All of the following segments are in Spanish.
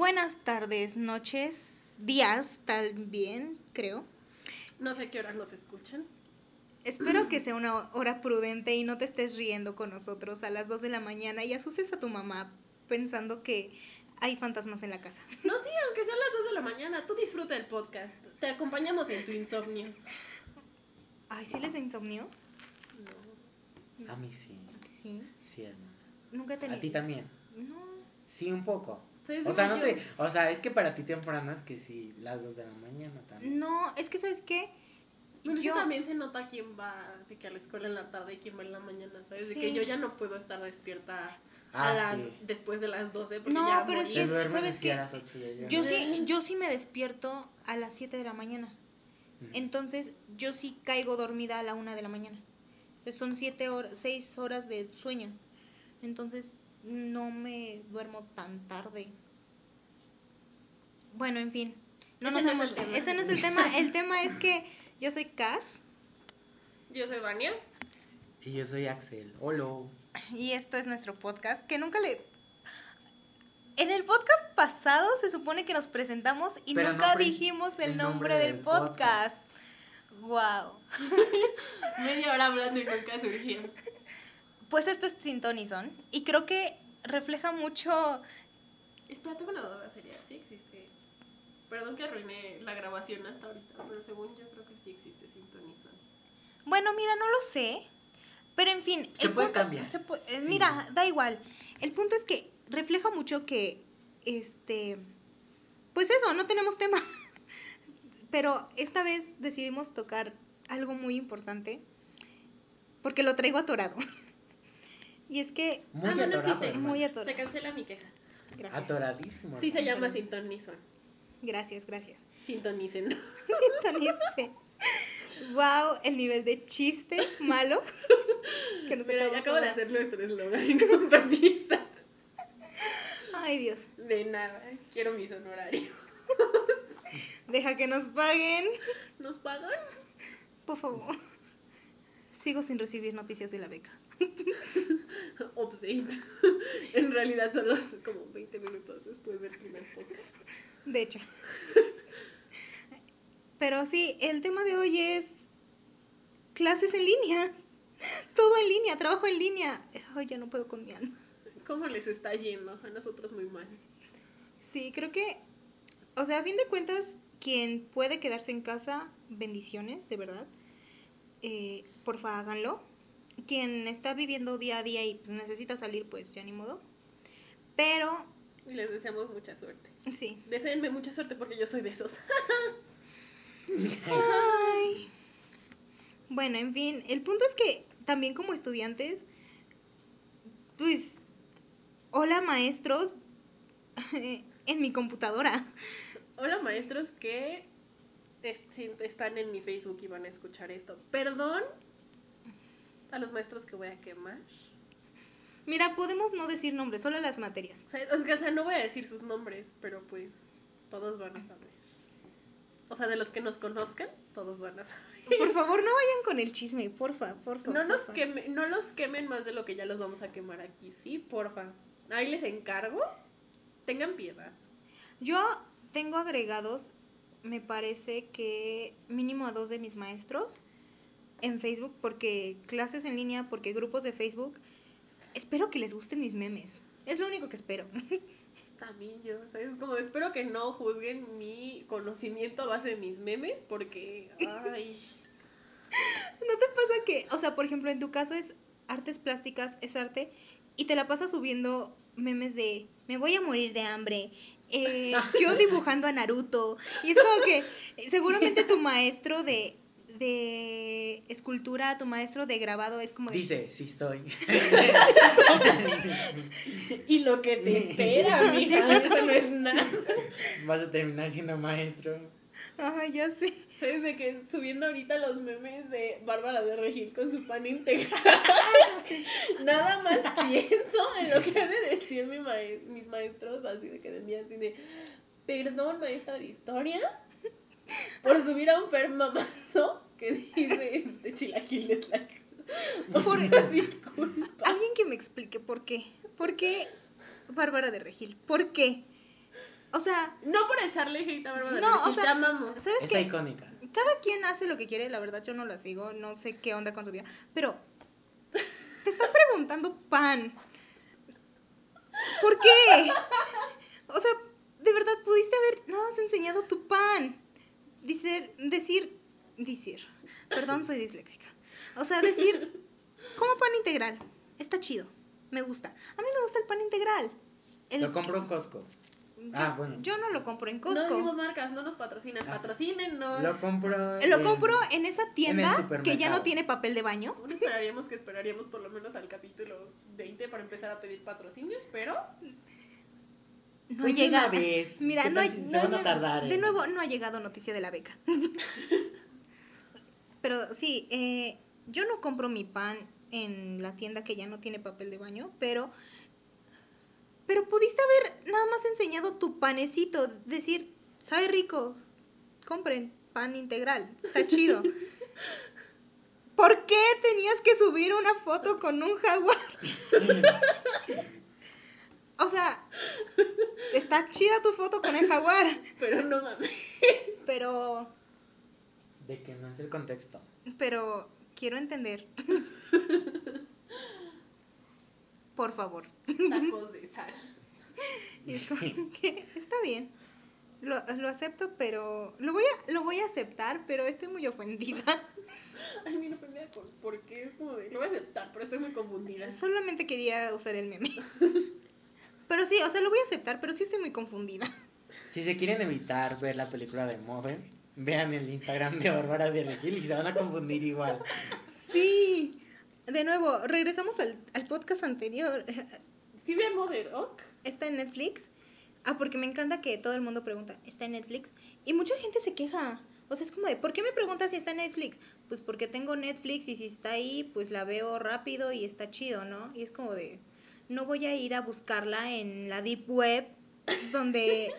buenas tardes, noches, días, tal bien, creo. No sé qué hora nos escuchan. Espero que sea una hora prudente y no te estés riendo con nosotros a las 2 de la mañana y asustes a tu mamá pensando que hay fantasmas en la casa. No, sí, aunque sean las 2 de la mañana, tú disfruta el podcast. Te acompañamos en tu insomnio. Ay, ¿sí les da insomnio? No. A mí sí. Sí. Sí, hermano. Nunca he tenido. A ti también. No. Sí, un poco. Sí, O sea, no yo- te, o sea, es que para ti temprano es que sí, las 2 de la mañana también. No, es que ¿sabes qué? Bueno, es que Yo- también se nota quién va de que a la escuela en la tarde y quién va en la mañana, ¿sabes? De Sí. que yo ya no puedo estar despierta Ah, a las, sí. después de las 12 porque No, ya pero es morí. que- Te duermes ¿sabes qué? a las 8 ya yo. Sí, yo sí me despierto a las 7 de la mañana. Entonces, yo sí caigo dormida a la 1 de la mañana. Entonces, son 7 horas, 6 horas de sueño. Entonces, no me duermo tan tarde. Bueno, en fin. No Ese nos no es hemos- el tema. ese no es el tema. El tema es que yo soy Cass Yo soy Vania. Y yo soy Axel. Hola. y esto es nuestro podcast que nunca le... En el podcast pasado se supone que nos presentamos y Pero nunca dijimos el, el nombre, nombre del, del podcast. Wow. Media hora hablando y nunca surgía. Pues esto es Sintonison y creo que refleja mucho... Espera, tengo una duda seria. ¿Sí existe? Perdón que arruiné la grabación hasta ahorita, pero según yo creo que sí existe Sintonizón. Bueno, mira, no lo sé, pero en fin... Se el puede punto- cambiar. se pu- eh, Sí. Mira, da igual. El punto es que refleja mucho que, este... Pues eso, no tenemos tema. Pero esta vez decidimos tocar algo muy importante porque lo traigo atorado. Y es que... Muy ah, no, no atorado, existe. hermano. Muy atorado. Se cancela mi queja. Gracias. Atoradísimo. Sí se llama Sintonizón. Gracias, gracias. Sintonicen. Sintonice. Wow, el nivel de chiste malo que nos ya acabo de hacer nuestro eslogan con permiso. Ay, Dios. De nada, quiero mis honorarios. Deja que nos paguen, ¿Nos pagan? por favor. Sigo sin recibir noticias de la beca. Update. En realidad son los como 20 minutos después del primer podcast. De hecho. Pero sí, el tema de hoy es clases en línea. Todo en línea, trabajo en línea. Ay, ya no puedo con mi alma. ¿Cómo les está yendo? A nosotros muy mal. Sí, creo que, o sea, a fin de cuentas, quien puede quedarse en casa, bendiciones, de verdad. Eh, porfa, háganlo. Quien está viviendo día a día y pues, necesita salir, pues ya ni modo. Pero, Y les deseamos mucha suerte. sí. Deseenme mucha suerte porque yo soy de esos. Ay. Bueno, en fin, el punto es que también como estudiantes, pues, hola maestros en mi computadora. Hola maestros que están en mi Facebook y van a escuchar esto. Perdón a los maestros que voy a quemar. Mira, podemos no decir nombres, solo las materias. O sea, o no voy a decir sus nombres, pero pues todos van a saber. O sea, de los que nos conozcan, todos van a saber. Por favor, no vayan con el chisme, porfa, porfa. No, nos porfa. queme- no los quemen más de lo que ya los vamos a quemar aquí, ¿sí? Porfa. Ahí les encargo. Tengan piedad. Yo tengo agregados, me parece que mínimo a dos de mis maestros en Facebook, porque clases en línea, porque grupos de Facebook. Espero que les gusten mis memes. Es lo único que espero. También yo, ¿sabes? Como espero que no juzguen mi conocimiento a base de mis memes, porque, ay, ¿No te pasa que, o sea, por ejemplo, en tu caso es artes plásticas, es arte, y te la pasas subiendo memes de me voy a morir de hambre, eh, yo dibujando a Naruto, y es como que seguramente tu maestro de, de escultura, tu maestro de grabado es como de... Dice, sí soy. y lo que te espera, mija, eso no es nada. Vas a terminar siendo maestro. Ay, ya sé. ¿Sabes de que subiendo ahorita los memes de Bárbara de Regil con su pan integral? Nada más pienso en lo que han de decir mi mae- mis maestros, así de que de mí, así de, perdón, maestra de historia, por subir a un Fer mamado que dice este chilaquiles like. Por- Disculpa. Alguien que me explique por qué. ¿Por qué Bárbara de Regil? ¿Por qué? O sea, No por echarle hate a Bárbara de No, o Regil, sea, te amamos. ¿sabes Es qué? icónica. Cada quien hace lo que quiere, la verdad yo no la sigo, no sé qué onda con su vida, pero te están preguntando pan. ¿Por qué? O sea, de verdad pudiste haber nada más enseñado tu pan. Dicer, decir, decir, perdón, soy disléxica. O sea, decir, como pan integral, está chido, me gusta. A mí me gusta el pan integral. El- Lo compro en Costco. yo, Ah, bueno. yo no lo compro en No Costco. decimos marcas, no nos patrocinan. Ah. Patrocínenos. Lo compro. Lo en- compro en esa tienda que ya no tiene papel de baño. Aún esperaríamos que esperaríamos por lo menos al capítulo 20 para empezar a pedir patrocinios, pero No Pues ha de una llegado. vez. Mira, ¿Qué no, se van a tardar. De nuevo, no ha llegado noticia de la beca. pero sí, eh, yo no compro mi pan en la tienda que ya no tiene papel de baño, pero. Pero pudiste haber nada más enseñado tu panecito, decir, sabe rico, compren pan integral, está chido. ¿Por qué tenías que subir una foto con un jaguar? O sea, está chida tu foto con el jaguar, pero no mames. pero De que no es el contexto. pero quiero entender. Por favor. Tacos de sal. Y es como que está bien. Lo, lo acepto, pero lo voy a lo voy a aceptar, pero estoy muy ofendida. Ay, mira, ofendida por, porque es como de, lo voy a aceptar, pero estoy muy confundida. Solamente quería usar el meme. Sí, o sea, lo voy a aceptar, pero sí estoy muy confundida. Si se quieren evitar ver la película de Mother, vean el Instagram de Bárbara de Regil y se van a confundir igual. Sí. De nuevo, regresamos al, al podcast anterior. ¿Sí ve Mother Oak? está en Netflix. Ah, porque me encanta que todo el mundo pregunta, ¿está en Netflix? Y mucha gente se queja. O sea, es como de, ¿por qué me preguntas si está en Netflix? Pues porque tengo Netflix y si está ahí, pues la veo rápido y está chido, ¿no? Y es como de, no voy a ir a buscarla en la Deep Web, donde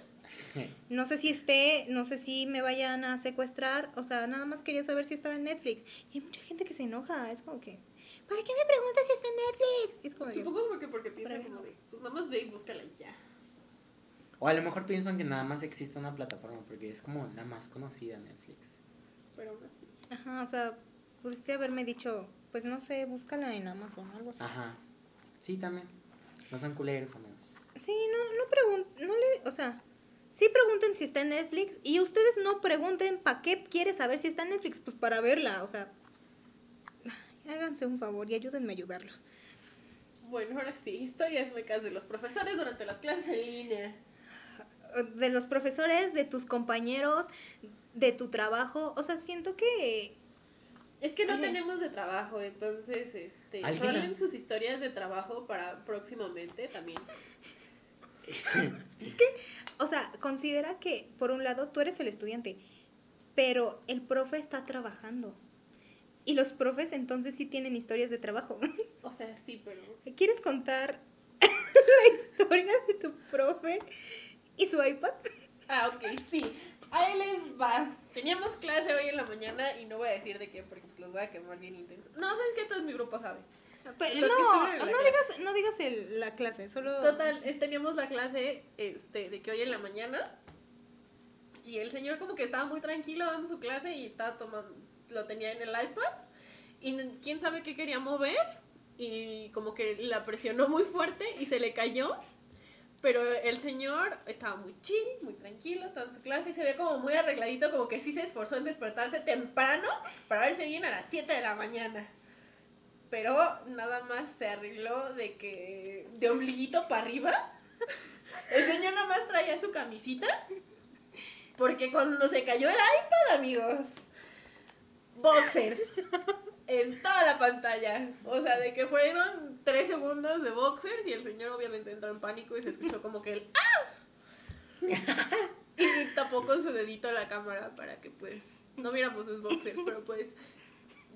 no sé si esté, no sé si me vayan a secuestrar. O sea, nada más quería saber si estaba en Netflix. Y hay mucha gente que se enoja. Es como que, ¿para qué me preguntas si está en Netflix? Es como Supongo porque, porque piensan Pero- como de, pues nada más ve y búscala y ya. O a lo mejor piensan que nada más existe una plataforma porque es como la más conocida Netflix. Pero aún así. Ajá, o sea, pudiste haberme dicho, pues no sé, búscala en Amazon o algo así. Ajá. Sí, también. No son culeros, amigos. Sí, no, no pregunten, no le, o sea, sí pregunten si está en Netflix y ustedes no pregunten para qué quieres saber si está en Netflix, pues para verla, o sea, háganse un favor y ayúdenme a ayudarlos. Bueno, ahora sí, historias mecas de los profesores durante las clases en línea. De los profesores, de tus compañeros, de tu trabajo, o sea, siento que Es que no Oye. tenemos de trabajo, entonces, este, sus historias de trabajo para próximamente también. O sea, considera que, por un lado, tú eres el estudiante, pero el profe está trabajando. Y los profes entonces sí tienen historias de trabajo. O sea, sí, pero ¿Quieres contar la historia de tu profe y su iPad? Ah, ok, sí. Ahí les va. Teníamos clase hoy en la mañana y no voy a decir de qué porque pues los voy a quemar bien intenso. No, ¿sabes qué? Todo mi grupo sabe. Pero Los que no, no digas, no digas el- la clase, solo... Total, es- teníamos la clase este, de que hoy en la mañana y el señor como que estaba muy tranquilo dando su clase y estaba tomando, lo tenía en el iPad y quién sabe qué quería mover y como que la presionó muy fuerte y se le cayó. Pero el señor estaba muy chill, muy tranquilo, toda su clase y se ve como muy arregladito, como que sí se esforzó en despertarse temprano para verse bien a las 7 de la mañana. Pero nada más se arregló de que de ombliguito para arriba. El señor nada más traía su camisita. Porque cuando se cayó el iPad, amigos, boxers en toda la pantalla. O sea, de que fueron tres segundos de boxers y el señor obviamente entró en pánico y se escuchó como que el ¡ah! Y tapó con su dedito la cámara para que pues no viéramos sus boxers, pero pues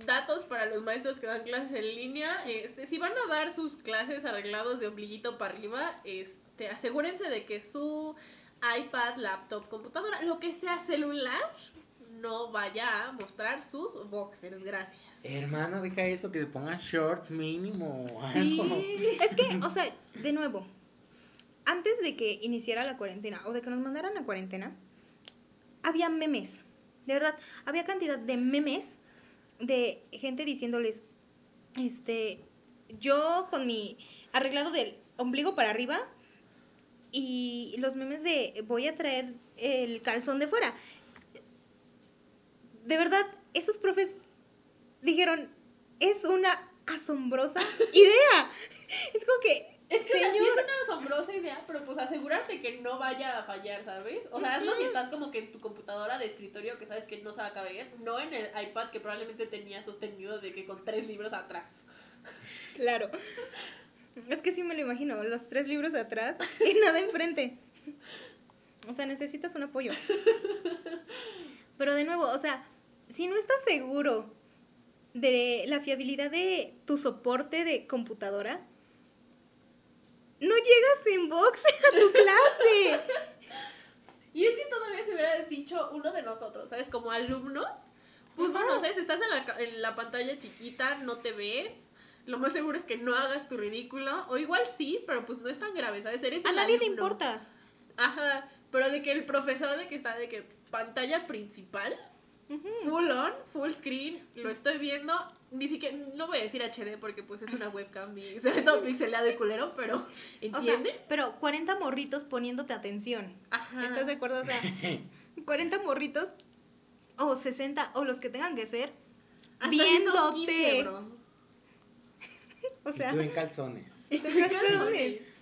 datos para los maestros que dan clases en línea, este si van a dar sus clases arreglados de ombliguito para arriba, este asegúrense de que su iPad, laptop, computadora, lo que sea celular no vaya a mostrar sus boxers, gracias. Hermano, deja eso, que se pongan shorts mínimo o algo. Sí. Es que, o sea, de nuevo, antes de que iniciara la cuarentena o de que nos mandaran a cuarentena, había memes. De verdad, había cantidad de memes de gente diciéndoles, este, yo con mi arreglado del ombligo para arriba y los memes de voy a traer el calzón de fuera. De verdad, esos profes dijeron, es una asombrosa idea. Es como que Es que o sea, sí Señor. es una asombrosa idea, pero pues asegurarte que no vaya a fallar, ¿sabes? O sea, hazlo si estás como que en tu computadora de escritorio que sabes que no se va a caber, no en el iPad que probablemente tenía sostenido de que con tres libros atrás. Claro. Es que sí me lo imagino, los tres libros atrás y nada enfrente. O sea, necesitas un apoyo. Pero de nuevo, o sea, si no estás seguro de la fiabilidad de tu soporte de computadora, no llegas en boxer a tu clase. Y es que todavía se hubiera dicho uno de nosotros, ¿sabes? Como alumnos. Pues Ajá. bueno, ¿sabes? Estás en la, ca- en la pantalla chiquita, no te ves. Lo más seguro es que no hagas tu ridículo. O igual sí, pero pues no es tan grave, ¿sabes? Eres A el nadie le importas. Ajá, pero de que el profesor de que está de que pantalla principal, full on, full screen, lo estoy viendo, ni siquiera, no voy a decir HD porque pues es una webcam y se ve todo pixelado y culero, pero O sea, ¿entiende? pero 40 morritos poniéndote atención. Ajá. ¿Estás de acuerdo? O sea, 40 morritos o 60 o los que tengan que ser Hasta viéndote. 15, bro. O sea, y tú en calzones. Y Tú en calzones.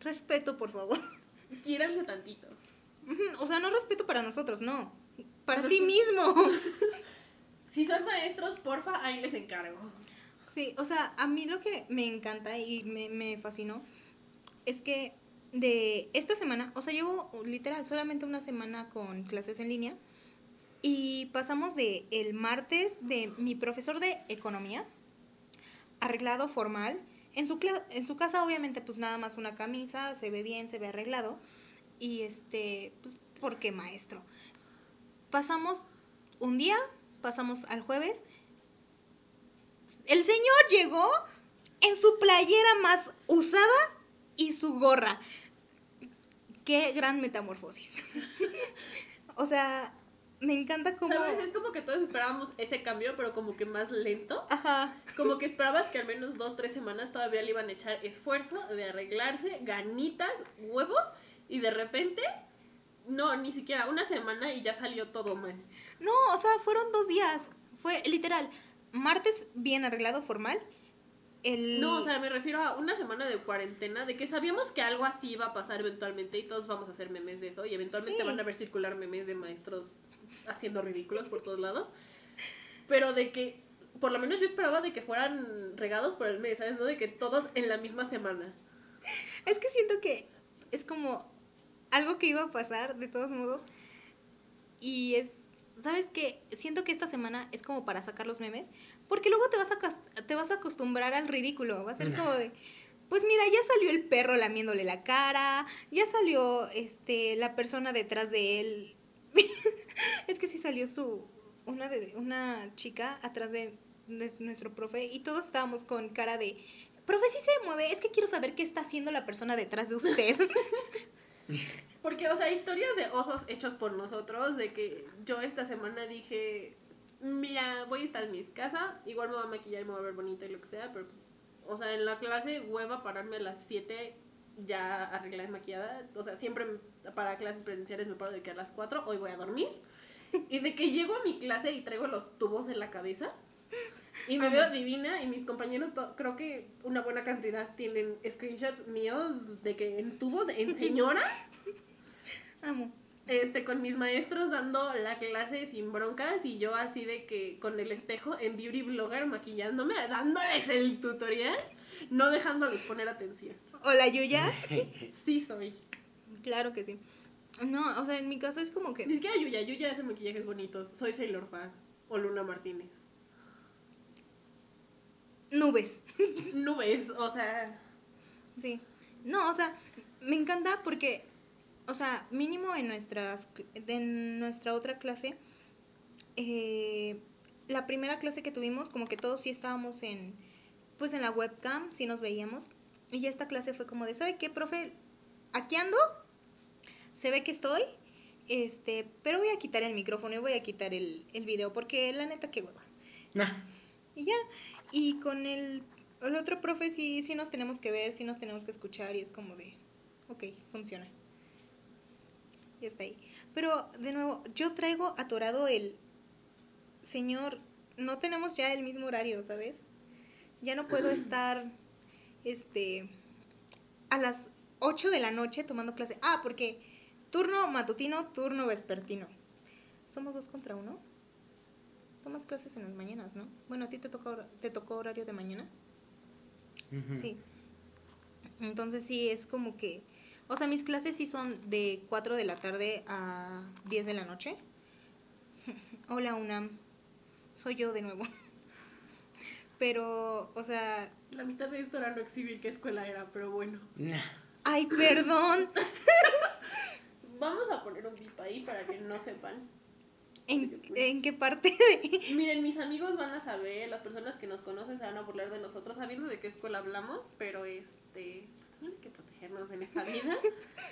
respeto, por favor. Quiéranse tantito. O sea, no respeto para nosotros, no. Para ti mismo. Si son maestros, porfa, ahí les encargo. Sí, o sea, a mí lo que me encanta y me, me fascinó es que de esta semana, o sea, llevo literal solamente una semana con clases en línea y pasamos de el martes de mi profesor de economía, arreglado formal, en su, en su casa obviamente pues nada más una camisa, se ve bien, se ve arreglado y este, pues porque maestro. Pasamos un día, pasamos al jueves el señor llegó en su playera más usada y su gorra. Qué gran metamorfosis. o sea, me encanta cómo... ¿Sabes? Es como que todos esperábamos ese cambio, pero como que más lento. Ajá. Como que esperabas que al menos dos, tres semanas todavía le iban a echar esfuerzo de arreglarse, ganitas, huevos, y de repente, no, ni siquiera una semana y ya salió todo mal. No, o sea, fueron dos días. Fue literal. Martes bien arreglado, formal. El... No, o sea, me refiero a una semana de cuarentena, de que sabíamos que algo así iba a pasar eventualmente y todos vamos a hacer memes de eso y eventualmente Sí. van a ver circular memes de maestros haciendo ridículos por todos lados. Pero de que, por lo menos yo esperaba de que fueran regados por el mes, ¿sabes? No de que todos en la misma semana. Es que siento que es como algo que iba a pasar de todos modos. Y es, ¿sabes qué? Siento que esta semana es como para sacar los memes. Porque luego te vas a, te vas a acostumbrar al ridículo. Va a ser como de, pues mira, ya salió el perro lamiéndole la cara. Ya salió este, la persona detrás de él. es que sí salió su, una, de, una chica atrás de, de nuestro profe. Y todos estábamos con cara de, profe, sí se mueve. Es que quiero saber qué está haciendo la persona detrás de usted. Porque, o sea, historias de osos hechos por nosotros, de que yo esta semana dije, mira, voy a estar en mi casa, igual me voy a maquillar, me voy a ver bonita y lo que sea, pero, o sea, en la clase hueva pararme a las 7 ya arreglada y maquillada, o sea, siempre para clases presenciales me paro de que a las 4, hoy voy a dormir, y de que llego a mi clase y traigo los tubos en la cabeza, y me veo divina y mis compañeros, creo que una buena cantidad tienen screenshots míos de que en tubos, en señora, Amo. este, con mis maestros dando la clase sin broncas y yo así de que con el espejo en Beauty Blogger maquillándome, dándoles el tutorial, no dejándoles poner atención. Hola, Yuya. Sí soy. Claro que sí. No, o sea, en mi caso es como Ni que. siquiera Yuya, Yuya hace maquillajes bonitos. Soy Sailor Fan o Luna Martínez. Nubes. Nubes, o sea, Sí. No, o sea, me encanta porque, o sea, mínimo en nuestras, en nuestra otra clase, eh, la primera clase que tuvimos, como que todos sí estábamos en, pues en la webcam, sí nos veíamos, Y ya esta clase fue como de, ¿sabe qué, profe? Aquí ando, se ve que estoy, este, pero voy a quitar el micrófono y voy a quitar el, el video porque la neta, qué hueva. Nah. Y ya, y con el, el otro profe sí, sí nos tenemos que ver, sí nos tenemos que escuchar y es como de, ok, funciona. Y está ahí. Pero, de nuevo, yo traigo atorado el, señor, no tenemos ya el mismo horario, ¿sabes? Ya no puedo estar, este, a las 8 de la noche tomando clase. Ah, porque turno matutino, turno vespertino. Somos dos contra uno. Tomas clases en las mañanas, ¿no? Bueno, a ti te tocó, te tocó horario de mañana. Sí. Entonces sí, es como que... O sea, mis clases sí son de 4 de la tarde a 10 de la noche. Hola, UNAM. Soy yo de nuevo. Pero, o sea... La mitad de esto era no exhibir qué escuela era, pero bueno. Nah. Ay, perdón. Vamos a poner un tip ahí para que no sepan. ¿En, en qué parte? Miren, mis amigos van a saber, las personas que nos conocen se van a burlar de nosotros sabiendo de qué escuela hablamos, pero este, pues hay que protegernos en esta vida.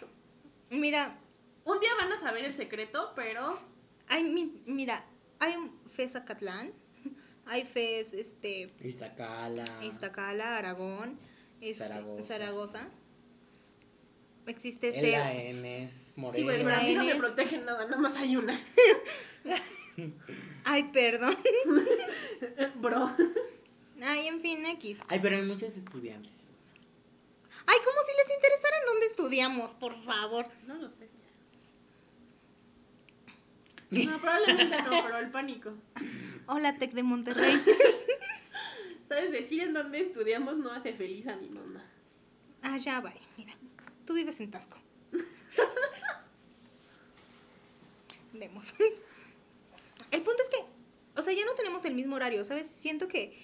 Mira, Un día van a saber el secreto, pero hay, mi- mira, hay FES Acatlán, hay FES, este, Iztacala. Iztacala, Aragón, este, Zaragoza. Zaragoza. Existe El CEU. AN es Morena. sí, güey, pero a mí no me protegen nada, nada más hay una. Ay, perdón. Bro. Ay, en fin, X. Ay, pero hay muchos estudiantes. Ay, como si les interesara en dónde estudiamos, por favor. No lo sé. No, probablemente no, pero el pánico. Hola, Tec de Monterrey. ¿Sabes? Decir en dónde estudiamos no hace feliz a mi mamá. Ah, ya, bye. Mira, tú vives en Tasco. Vemos. El punto es que, o sea, ya no tenemos el mismo horario, ¿sabes? Siento que,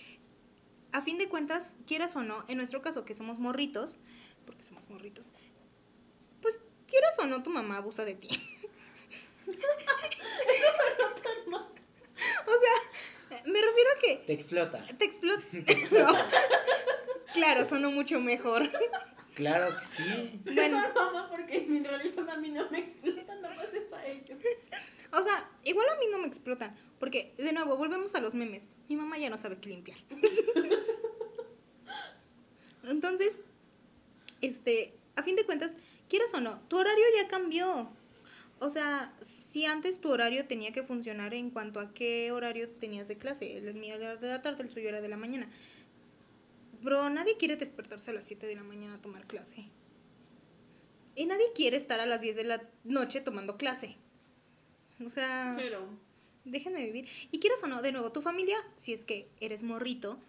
a fin de cuentas, quieras o no, en nuestro caso que somos morritos, porque somos morritos, pues quieras o no, tu mamá abusa de ti. O sea, me refiero a que Te explota. te explota. No. Claro, sonó mucho mejor. Claro que sí. Bueno, mamá, porque en realidad a mí no me explotan, nada más es a ellos. o sea, igual a mí no me explotan. Porque, de nuevo, volvemos a los memes. Mi mamá ya no sabe qué limpiar. Entonces, este, a fin de cuentas, quieras o no, tu horario ya cambió. O sea, si antes tu horario tenía que funcionar en cuanto a qué horario tenías de clase. El mío era de la tarde, el suyo era de la mañana. Bro, nadie quiere despertarse a las 7 de la mañana a tomar clase. Y nadie quiere estar a las 10 de la noche tomando clase. O sea, Pero, déjenme vivir. Y quieras o no, de nuevo, tu familia, si es que eres morrito,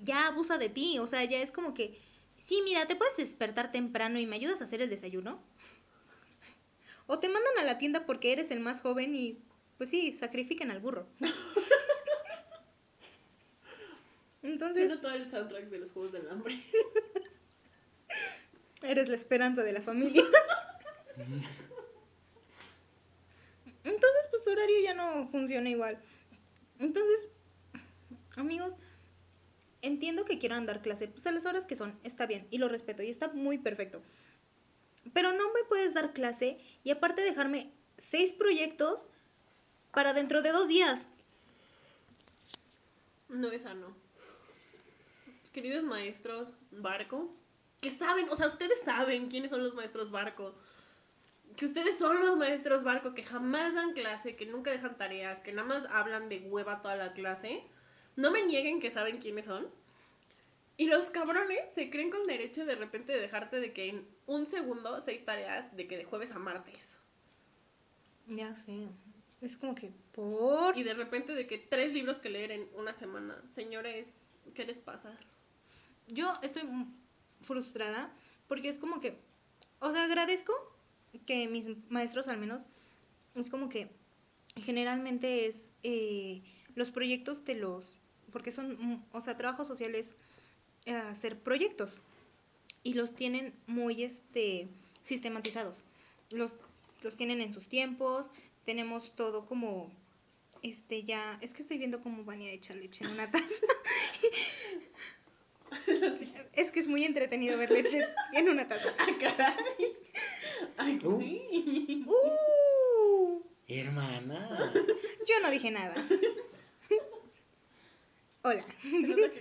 ya abusa de ti. O sea, ya es como que, sí, mira, te puedes despertar temprano y me ayudas a hacer el desayuno. O te mandan a la tienda porque eres el más joven y, pues sí, sacrifican al burro. Entonces, todo el soundtrack de los Juegos del Hambre. eres la esperanza de la familia. Entonces, pues tu horario ya no funciona igual. Entonces, amigos, entiendo que quieran dar clase, pues a las horas que son, está bien, y lo respeto, y está muy perfecto. Pero no me puedes dar clase y aparte dejarme seis proyectos para dentro de dos días. No, esa no. Queridos maestros, barco, que saben, o sea, ustedes saben quiénes son los maestros barco. Que ustedes son los maestros barco que jamás dan clase, que nunca dejan tareas, que nada más hablan de hueva toda la clase. No me nieguen que saben quiénes son. Y los cabrones se creen con derecho de repente de dejarte de que en un segundo seis tareas de que de jueves a martes. Ya sé. Es como que, por... Y de repente de que tres libros que leer en una semana. Señores, ¿qué les pasa? Yo estoy frustrada porque es como que, o sea, agradezco que mis maestros al menos, es como que generalmente es eh, los proyectos de los, porque son, o sea, trabajos sociales, eh, hacer proyectos y los tienen muy este sistematizados. Los, los tienen en sus tiempos, tenemos todo como este ya, es que estoy viendo como Vania echa leche en una taza. Es que es muy entretenido ver leche en una taza. Ah, caray. Ay, Uh. Uh, Hermana. yo no dije nada. Hola.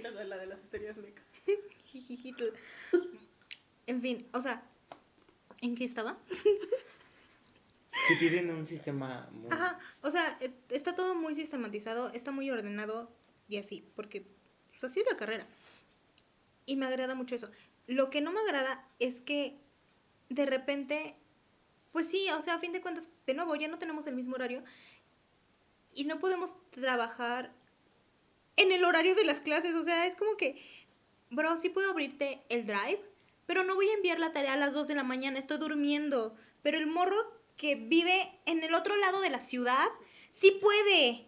La de la de las historias mecas. En fin, o sea, ¿en qué estaba? Que tienen un sistema muy... Ajá, o sea, eh, está todo muy sistematizado, está muy ordenado y así, porque pues, así es la carrera. Y me agrada mucho eso. Lo que no me agrada es que de repente, pues sí, o sea, a fin de cuentas, de nuevo, ya no tenemos el mismo horario y no podemos trabajar en el horario de las clases. O sea, es como que, bro, sí puedo abrirte el drive, pero no voy a enviar la tarea a las 2 de la mañana, estoy durmiendo. Pero el morro que vive en el otro lado de la ciudad, sí puede.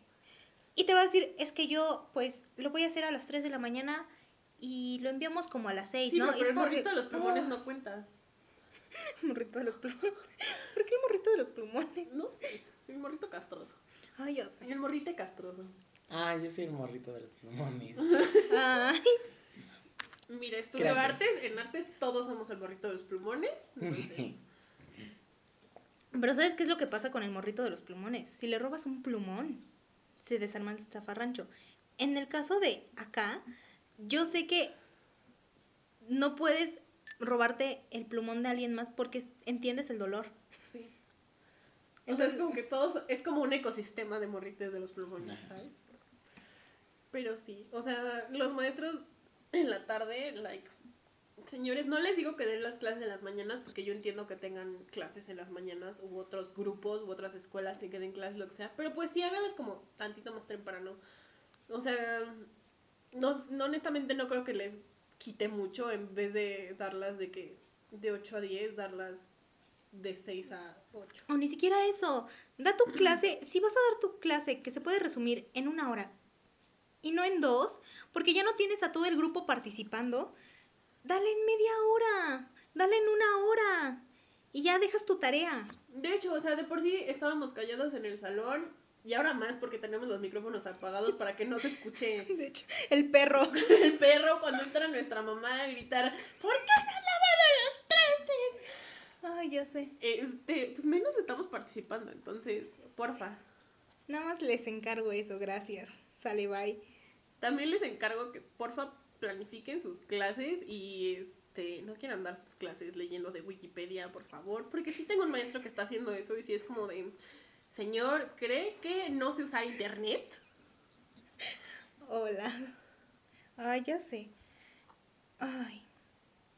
Y te va a decir, es que yo, pues, lo voy a hacer a las 3 de la mañana y lo enviamos como a las 6, Sí, ¿no? pero, el como morrito que, de los plumones oh, no cuenta. morrito de los plumones. ¿Por qué el morrito de los plumones? No sé. El morrito castroso. Ay, yo sé. El morrito castroso. Ah, yo soy el morrito de los plumones. Ay, Mira, estudio Gracias. artes. En artes todos somos el morrito de los plumones. Entonces, pero ¿sabes qué es lo que pasa con el morrito de los plumones? Si le robas un plumón, se desarma el zafarrancho. En el caso de acá, yo sé que no puedes robarte el plumón de alguien más porque entiendes el dolor. sí. Entonces, Entonces- es como que todos. Es como un ecosistema de morritos de los plumones. ¿sabes? Pero sí. O sea, los maestros en la tarde, like. Señores, no les digo que den las clases en las mañanas porque yo entiendo que tengan clases en las mañanas u otros grupos u otras escuelas que den clases, lo que sea, pero pues sí háganlas como tantito más temprano. O sea, no, no, honestamente no creo que les quite mucho en vez de darlas de que de 8 a 10, darlas de 6 a 8. O ni siquiera eso. Da tu clase, si vas a dar tu clase que se puede resumir en una hora y no en dos, porque ya no tienes a todo el grupo participando, dale en media hora, dale en una hora y ya dejas tu tarea. De hecho, o sea, de por sí estábamos callados en el salón y ahora más porque tenemos los micrófonos apagados para que no se escuche De hecho, el perro. el perro cuando entra nuestra mamá a gritar, ¿por qué no has lavado los trastes? Ay, ya sé. Este, pues menos estamos participando, entonces, porfa. Nada más les encargo eso, gracias. Sale, bye. También les encargo que porfa planifiquen sus clases y este no quieran dar sus clases leyendo de Wikipedia, por favor, porque sí tengo un maestro que está haciendo eso y sí es como de, señor, ¿cree que no sé usar internet? Hola. Ay, ya sé. Ay.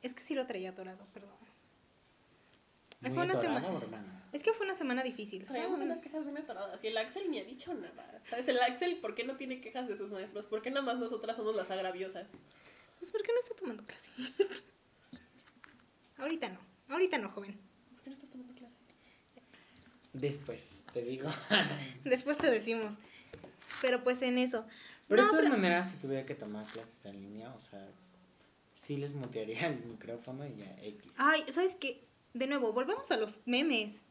Es que sí lo traía atorado, perdón. Muy fue una atorado, semana. hermana. Es que fue una semana difícil. Traemos unas quejas bien atoradas y el Axel ni ha dicho nada. ¿Sabes? El Axel, ¿por qué no tiene quejas de sus maestros? ¿Por qué nada más nosotras somos las agraviosas? Pues ¿por qué no está tomando clase? ahorita no. Ahorita no, joven. ¿Por qué no estás tomando clase? Después, te digo. Después te decimos. Pero pues en eso. Pero no, de todas pero- maneras, si tuviera que tomar clases en línea, o sea, sí les mutearía el micrófono y ya X. Ay, ¿sabes qué? De nuevo, volvemos a los memes.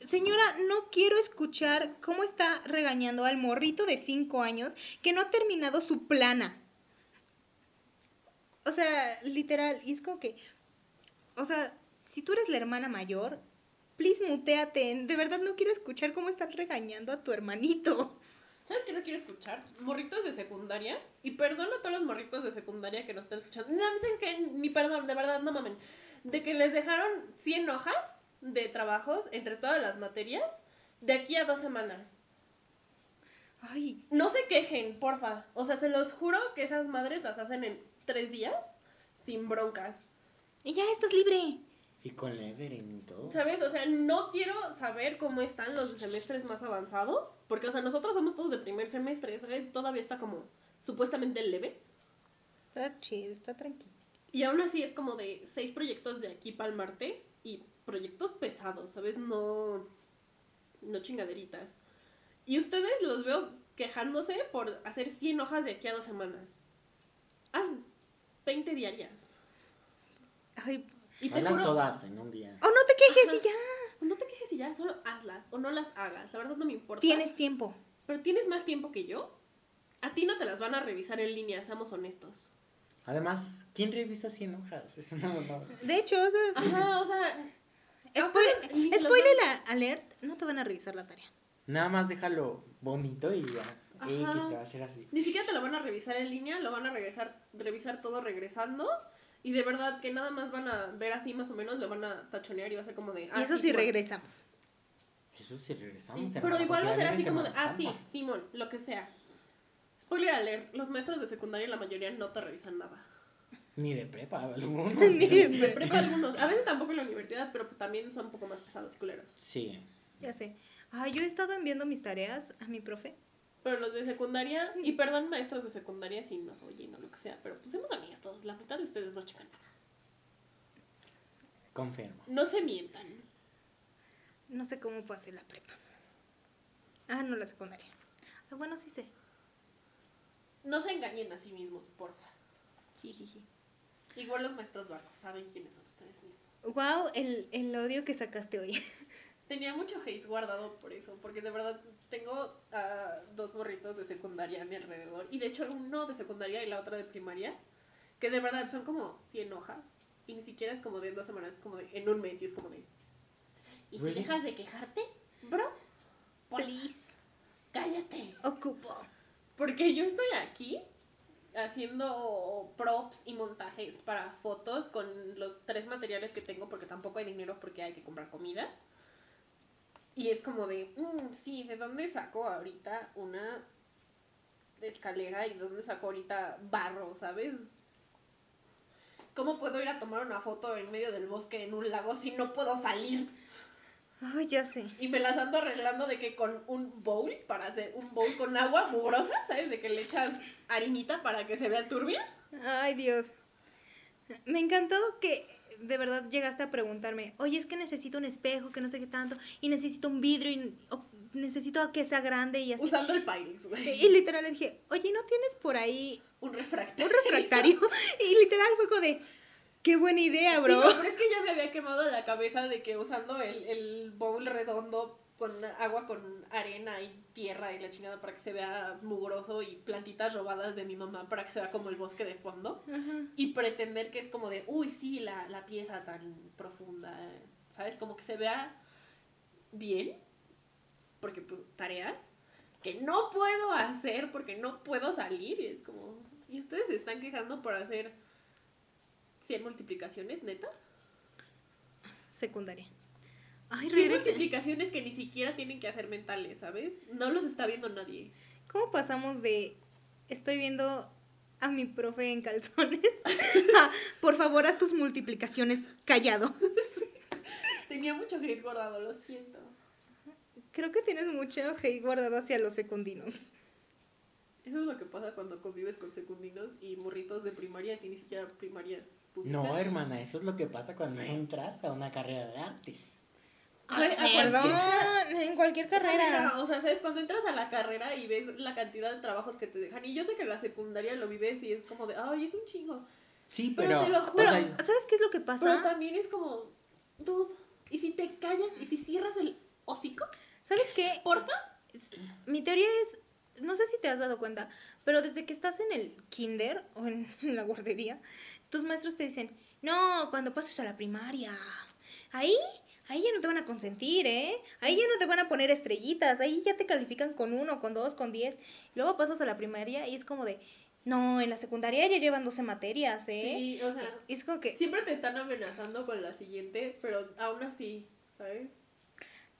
Señora, no quiero escuchar cómo está regañando al morrito de 5 años que no ha terminado su plana. O sea, literal, y es como que, o sea, si tú eres la hermana mayor, please muteate. De verdad no quiero escuchar cómo estás regañando a tu hermanito. ¿Sabes qué no quiero escuchar? Morritos de secundaria. Y perdón a todos los morritos de secundaria que nos están escuchando. No, dicen que ni perdón, de verdad, no mamen. De que les dejaron 100 hojas de trabajos entre todas las materias de aquí a dos semanas. Ay, No se quejen, porfa. O sea, se los juro que esas madres las hacen en tres días sin broncas. y ya estás libre. Y con lettering y todo. ¿Sabes? O sea, no quiero saber cómo están los de semestres más avanzados. Porque, o sea, nosotros somos todos de primer semestre, ¿sabes? Todavía está como supuestamente leve. Está chido, está tranquilo. Y aún así es como de seis proyectos de aquí para el martes y proyectos pesados, ¿sabes? No, no chingaderitas. Y ustedes los veo quejándose por hacer 100 hojas de aquí a dos semanas. Haz 20 diarias. Ay, Y te Hazlas juro, todas en un día. o no te quejes Ajá. y ya. no te quejes y ya, solo hazlas o no las hagas. La verdad no me importa. Tienes tiempo. Pero tienes más tiempo que yo. a ti no te las van a revisar en línea, seamos honestos. Además, ¿quién revisa 100 hojas? Es una mamada. De hecho, o sea, Ajá, o sea, a spoiler, alert, no te van a revisar la tarea. Nada más déjalo bonito y ya. X te va a hacer así. Ni siquiera te lo van a revisar en línea, lo van a regresar, revisar todo regresando. Y de verdad que nada más van a ver así más o menos, lo van a tachonear y va a ser como de... Y ah, eso sí, sí regresamos. Eso sí regresamos. Pero igual va a ser así como de, ah, sí. Simón, lo que sea. Spoiler alert, los maestros de secundaria la mayoría no te revisan nada. Ni de prepa, algunos. Ni de prepa algunos, a veces tampoco en la universidad, pero pues también son un poco más pesados y culeros. Sí. Ya sé. Ay, yo he estado enviando mis tareas a mi profe. Pero los de secundaria, y perdón maestros de secundaria si nos oyen o lo que sea, pero pues seamos honestos, la mitad de ustedes no checan nada. Confirmo. No se mientan. No sé cómo pasé la prepa. Ah, no, la secundaria. Ah, bueno, sí sé. No se engañen a sí mismos, porfa. Jijiji. Igual los maestros barcos saben quiénes son ustedes mismos. Wow, el, el odio que sacaste hoy. Tenía mucho hate guardado por eso, porque de verdad tengo a dos morritos de secundaria a mi alrededor. Y de hecho uno de secundaria y la otra de primaria, que de verdad son como 100 hojas. Y ni siquiera es como de en dos semanas, es como de en un mes y es como de... ¿Y si dejas de quejarte, bro? Please. Cállate. Ocupo. Porque yo estoy aquí haciendo props y montajes para fotos con los tres materiales que tengo porque tampoco hay dinero porque hay que comprar comida. Y es como de, "Mm, sí, ¿de dónde saco ahorita una escalera y de dónde saco ahorita barro, ¿sabes? ¿Cómo puedo ir a tomar una foto en medio del bosque en un lago si no puedo salir? Ay, ya sé. Y me las ando arreglando de que con un bowl, para hacer un bowl con agua mugrosa, ¿sabes? De que le echas harinita para que se vea turbia. Ay, Dios. Me encantó que de verdad llegaste a preguntarme, oye, es que necesito un espejo, que no sé qué tanto, y necesito un vidrio, y o necesito que sea grande y así. Usando el Pyrex, güey. Y literal le dije, oye, ¿no tienes por ahí Un refractario. un refractario? y literal fue como de, qué buena idea, Sí, bro. no, pero es que ya me había quemado la cabeza de que usando el, el bowl redondo con agua con arena y tierra y la chingada para que se vea mugroso y plantitas robadas de mi mamá para que se vea como el bosque de fondo. Ajá. y pretender que es como de, uy, sí, la, la pieza tan profunda, ¿sabes? Como que se vea bien, porque pues tareas que no puedo hacer porque no puedo salir, y es como, ¿y ustedes se están quejando por hacer 100 multiplicaciones, neta? Secundaria. Ay, 100 regrese. multiplicaciones que ni siquiera tienen que hacer mentales, ¿sabes? No los está viendo nadie. ¿Cómo pasamos de estoy viendo a mi profe en calzones a, por favor, haz tus multiplicaciones callado? Tenía mucho hate guardado, lo siento. Creo que tienes mucho hate guardado hacia los secundinos. Eso es lo que pasa cuando convives con secundinos y morritos de primarias y ni siquiera primarias públicas. No, hermana, eso es lo que pasa cuando entras a una carrera de artes. Perdón, en cualquier carrera. O sea, ¿sabes? Cuando entras a la carrera y ves la cantidad de trabajos que te dejan. Y yo sé que en la secundaria lo vives y es como de, ay, es un chingo. Sí, Pero pero. te lo o juro. sea, ¿Sabes qué es lo que Pero pasa? también es como, dude, ¿y si te callas y si cierras el hocico? ¿Sabes qué? Porfa. Es- Mi teoría es, no sé si te has dado cuenta, pero desde que estás en el kinder o en la guardería, tus maestros te dicen, no, cuando pases a la primaria, ahí, ahí ya no te van a consentir, ¿eh? Ahí ya no te van a poner estrellitas, ahí ya te califican con uno, con dos, con diez. Luego pasas a la primaria y es como de, no, en la secundaria ya llevan 12 materias, ¿eh? Sí, o sea, es como que siempre te están amenazando con la siguiente, pero aún así, ¿sabes?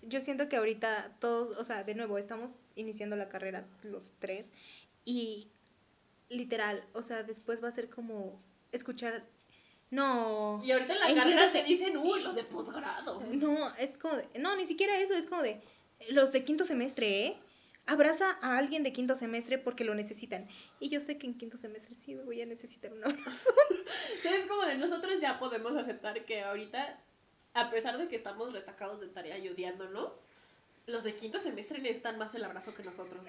yo siento que ahorita todos, o sea, de nuevo, estamos iniciando la carrera los tres y literal, o sea, después va a ser como escuchar, no, Y ahorita en la En carrera te se- dicen, uy, los de posgrado. no, es como, de- no, ni siquiera eso, es como de los de quinto semestre, ¿eh? Abraza a alguien de quinto semestre porque lo necesitan. Y yo sé que en quinto semestre sí voy a necesitar un abrazo. Entonces, como de nosotros ya podemos aceptar que ahorita, a pesar de que estamos retacados de tarea y odiándonos, los de quinto semestre necesitan más el abrazo que nosotros.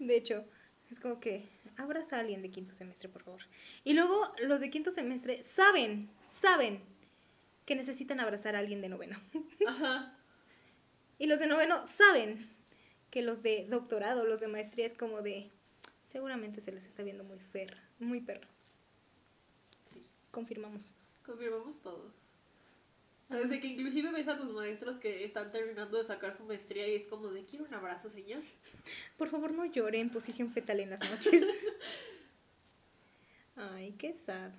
De hecho, es como que abraza a alguien de quinto semestre, por favor. Y luego los de quinto semestre saben, saben que necesitan abrazar a alguien de noveno. Ajá. Y los de noveno saben que los de doctorado, los de maestría es como de, Seguramente se les está viendo muy perra, muy perra. Sí, Confirmamos. confirmamos todos. Sabes de que inclusive ves a tus maestros que están terminando de sacar su maestría y es como de quiero un abrazo, señor. Por favor, no llore en posición fetal en las noches. Ay, qué sad.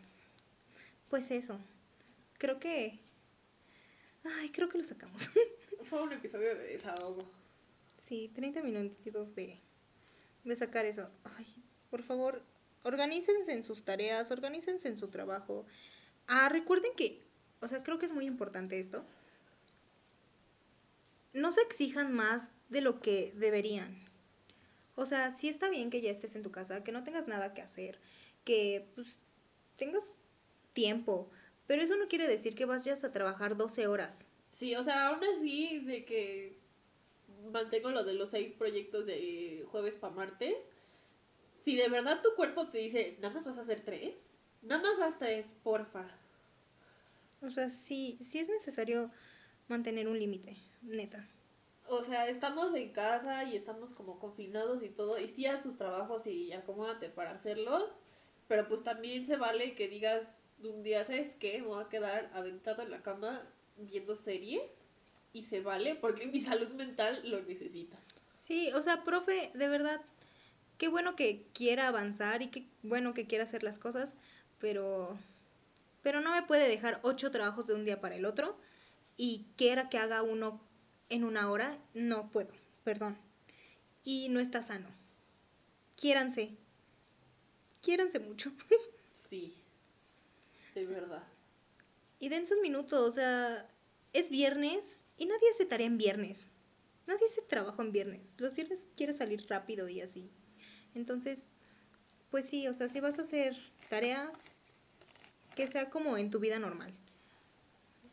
Pues eso. Creo que. Ay, creo que lo sacamos. Fue un episodio de desahogo. Sí, 30 minutitos de, de sacar eso. Ay, por favor, organícense en sus tareas, organícense en su trabajo. Ah, recuerden que, o sea, creo que es muy importante esto. No se exijan más de lo que deberían. O sea, sí está bien que ya estés en tu casa, que no tengas nada que hacer, que pues tengas tiempo, pero eso no quiere decir que vayas a trabajar 12 horas. Sí, o sea, aún así de que mantengo lo de los seis proyectos de jueves para martes. Si de verdad tu cuerpo te dice, nada más vas a hacer tres, nada más haz tres, porfa. O sea, sí, sí es necesario mantener un límite, neta. O sea, estamos en casa y estamos como confinados y todo, y sí haz tus trabajos y acomódate para hacerlos, pero pues también se vale que digas un día, ¿sabes qué? Me voy a quedar aventado en la cama viendo series y se vale porque mi salud mental lo necesita. Sí, o sea, profe, de verdad, qué bueno que quiera avanzar y qué bueno que quiera hacer las cosas, pero, pero no me puede dejar ocho trabajos de un día para el otro y quiera que haga uno en una hora, no puedo, perdón. Y no está sano. Quiéranse. Quiéranse mucho. Sí, de verdad. Y dense un minuto, o sea, es viernes y nadie hace tarea en viernes. Nadie hace trabajo en viernes. Los viernes quieres salir rápido y así. Entonces, pues sí, o sea, si vas a hacer tarea, que sea como en tu vida normal.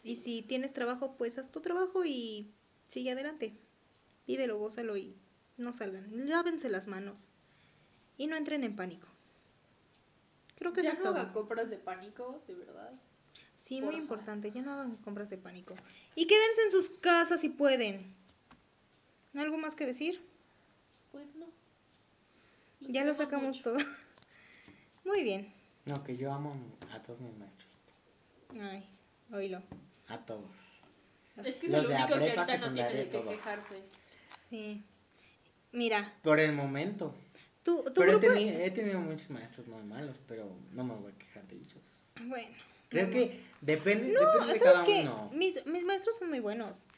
Y si tienes trabajo, pues haz tu trabajo y sigue adelante. Vívelo, gózalo y no salgan. Lávense las manos. Y no entren en pánico. Creo que ya eso es no todo. hagan compras de pánico, de verdad. Sí, muy importante, ya no hagan compras de pánico. Y quédense en sus casas si pueden. ¿Algo más que decir? Pues no. Los ya lo sacamos mucho. todo. Muy bien. No, que yo amo a todos mis maestros. Ay, oílo. A todos. Es que es Los el de la único que prepa, ahorita no tiene de qué todo. quejarse. Sí. Mira, Por el momento. tu, tu Pero he, grupo... teni- he tenido muchos maestros muy malos, pero no me voy a quejar de ellos. Bueno. Creo vamos. que depende, No, depende de ¿sabes cada qué? uno. Mis, mis maestros son muy buenos.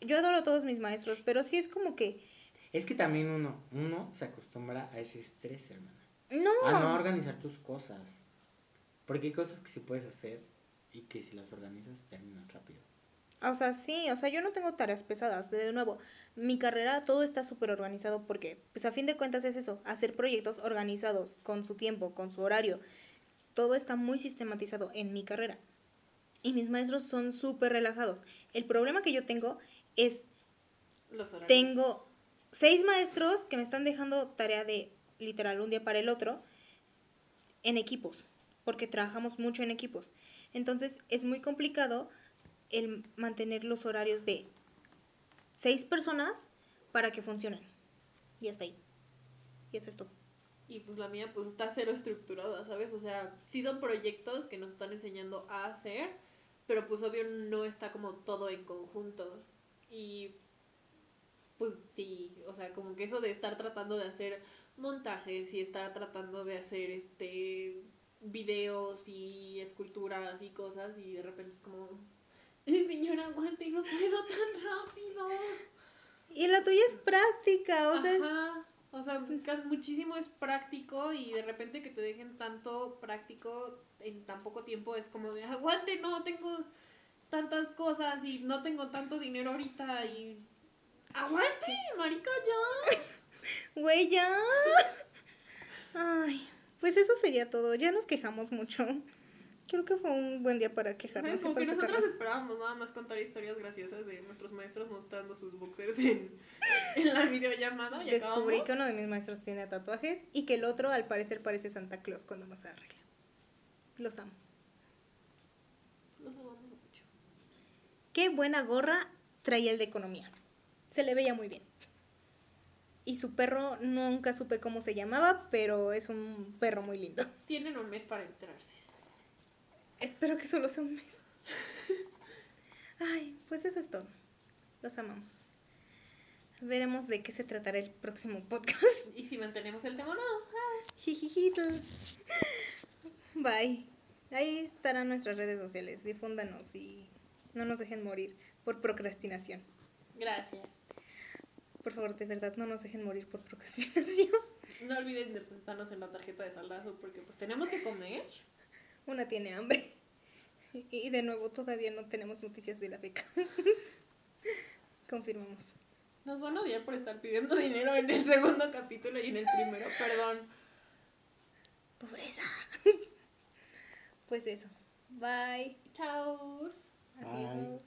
Yo adoro a todos mis maestros, pero sí es como que... Es que también uno, uno se acostumbra a ese estrés, hermana. No. A no organizar tus cosas. Porque hay cosas que sí puedes hacer y que si las organizas terminan rápido. O sea, sí, o sea, yo no tengo tareas pesadas. De nuevo, mi carrera todo está súper organizado porque, pues a fin de cuentas es eso, hacer proyectos organizados, con su tiempo, con su horario. Todo está muy sistematizado en mi carrera. Y mis maestros son súper relajados. El problema que yo tengo es, Los horarios. tengo seis maestros que me están dejando tarea de literal un día para el otro en equipos, porque trabajamos mucho en equipos. Entonces es muy complicado el mantener los horarios de seis personas para que funcionen. Y hasta ahí. Y eso es todo. Y pues la mía pues está cero estructurada, ¿sabes? O sea, sí son proyectos que nos están enseñando a hacer, pero pues obvio no está como todo en conjunto. Y pues sí, o sea, como que eso de estar tratando de hacer montajes y estar tratando de hacer este videos y esculturas y cosas y de repente es como "Eh, señora aguante no puedo tan rápido Y la tuya es práctica, o sea, es-. O sea, muchísimo es práctico y de repente que te dejen tanto práctico en tan poco tiempo es como de aguante, no tengo tantas cosas y no tengo tanto dinero ahorita y aguante, marica ya. güey, ya. Ay, pues eso sería todo. Ya nos quejamos mucho. Creo que fue un buen día para quejarnos. y Como que nosotros esperábamos nada más contar historias graciosas de nuestros maestros mostrando sus boxers en, en la videollamada y Descubrí acabamos. que uno de mis maestros tiene tatuajes y que el otro al parecer parece Santa Claus cuando nos arregla. Los amo. Los amamos mucho. Qué buena gorra traía el de economía. Se le veía muy bien. Y su perro nunca supe cómo se llamaba, pero es un perro muy lindo. Tienen un mes para enterarse. Espero que solo sea un mes. Ay, pues eso es todo. Los amamos. Veremos de qué se tratará el próximo podcast. Y si mantenemos el tema o no. Jijijito. Bye. Ahí estarán nuestras redes sociales. Difúndanos y no nos dejen morir por procrastinación. Gracias. Por favor, de verdad, no nos dejen morir por procrastinación. No olviden depositarnos en la tarjeta de saldazo porque pues tenemos que comer. Una tiene hambre. Y de nuevo, todavía no tenemos noticias de la beca. Confirmamos. Nos van a odiar por estar pidiendo dinero en el segundo capítulo y en el primero, perdón. Pobreza. Pues eso. Bye. Chao. Adiós.